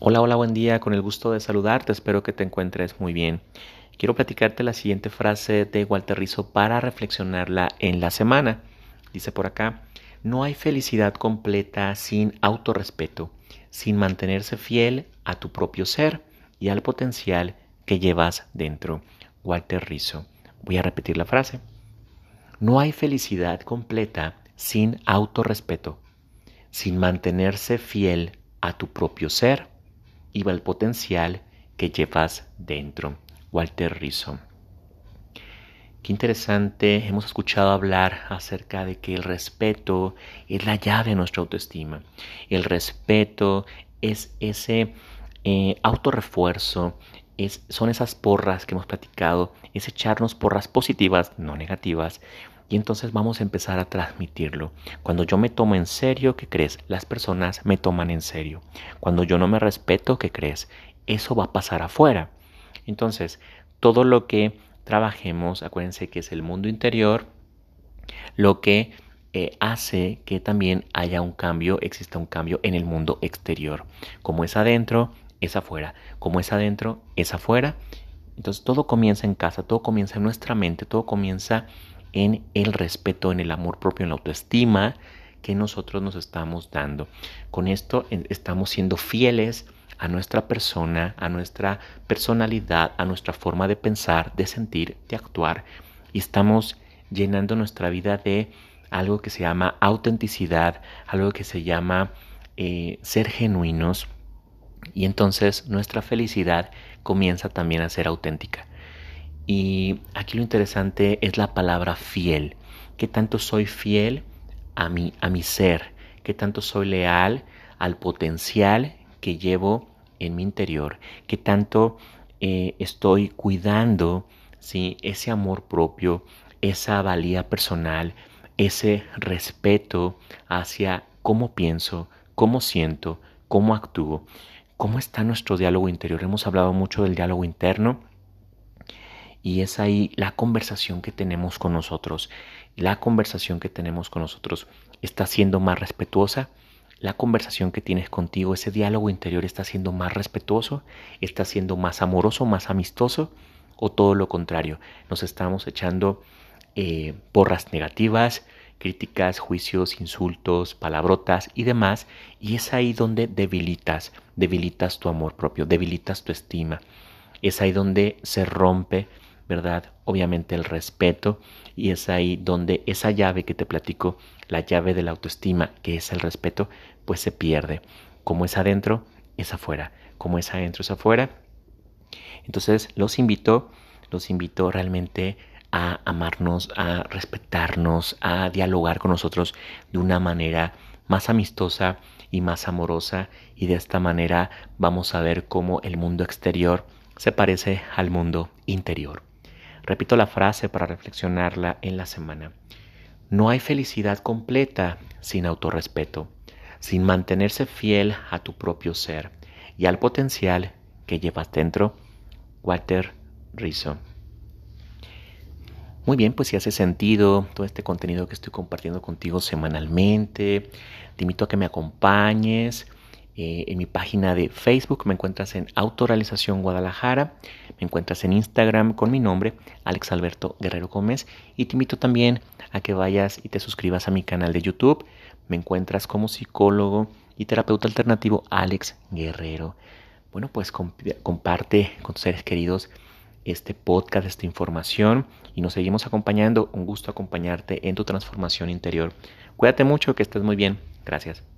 Hola, hola, buen día, con el gusto de saludarte, espero que te encuentres muy bien. Quiero platicarte la siguiente frase de Walter Rizzo para reflexionarla en la semana. Dice por acá, no hay felicidad completa sin autorrespeto, sin mantenerse fiel a tu propio ser y al potencial que llevas dentro. Walter Rizzo. Voy a repetir la frase. No hay felicidad completa sin autorrespeto, sin mantenerse fiel a tu propio ser y al potencial que llevas dentro. Walter Rizzo. Qué interesante, hemos escuchado hablar acerca de que el respeto es la llave de nuestra autoestima. El respeto es ese eh, autorrefuerzo, es, son esas porras que hemos platicado, es echarnos porras positivas, no negativas, y entonces vamos a empezar a transmitirlo. Cuando yo me tomo en serio, ¿qué crees? Las personas me toman en serio. Cuando yo no me respeto, ¿qué crees? Eso va a pasar afuera. Entonces, todo lo que trabajemos, acuérdense que es el mundo interior, lo que eh, hace que también haya un cambio, exista un cambio en el mundo exterior. Como es adentro, es afuera. Como es adentro, es afuera. Entonces todo comienza en casa, todo comienza en nuestra mente, todo comienza en el respeto, en el amor propio, en la autoestima que nosotros nos estamos dando. Con esto estamos siendo fieles a nuestra persona, a nuestra personalidad, a nuestra forma de pensar, de sentir, de actuar y estamos llenando nuestra vida de algo que se llama autenticidad, algo que se llama eh, ser genuinos y entonces nuestra felicidad comienza también a ser auténtica. Y aquí lo interesante es la palabra fiel. ¿Qué tanto soy fiel a mi, a mi ser? ¿Qué tanto soy leal al potencial que llevo en mi interior? ¿Qué tanto eh, estoy cuidando ¿sí? ese amor propio, esa valía personal, ese respeto hacia cómo pienso, cómo siento, cómo actúo? ¿Cómo está nuestro diálogo interior? Hemos hablado mucho del diálogo interno y es ahí la conversación que tenemos con nosotros. La conversación que tenemos con nosotros está siendo más respetuosa. La conversación que tienes contigo, ese diálogo interior está siendo más respetuoso, está siendo más amoroso, más amistoso o todo lo contrario. Nos estamos echando eh, porras negativas, críticas, juicios, insultos, palabrotas y demás. Y es ahí donde debilitas, debilitas tu amor propio, debilitas tu estima. Es ahí donde se rompe ¿verdad? Obviamente el respeto y es ahí donde esa llave que te platico, la llave de la autoestima, que es el respeto, pues se pierde. Como es adentro, es afuera. Como es adentro, es afuera. Entonces los invito, los invito realmente a amarnos, a respetarnos, a dialogar con nosotros de una manera más amistosa y más amorosa y de esta manera vamos a ver cómo el mundo exterior se parece al mundo interior. Repito la frase para reflexionarla en la semana. No hay felicidad completa sin autorrespeto, sin mantenerse fiel a tu propio ser y al potencial que llevas dentro. Walter Rizzo. Muy bien, pues si hace sentido todo este contenido que estoy compartiendo contigo semanalmente, te invito a que me acompañes eh, en mi página de Facebook me encuentras en Autorealización Guadalajara, me encuentras en Instagram con mi nombre, Alex Alberto Guerrero Gómez, y te invito también a que vayas y te suscribas a mi canal de YouTube. Me encuentras como psicólogo y terapeuta alternativo Alex Guerrero. Bueno, pues comparte con tus seres queridos este podcast, esta información y nos seguimos acompañando. Un gusto acompañarte en tu transformación interior. Cuídate mucho, que estés muy bien. Gracias.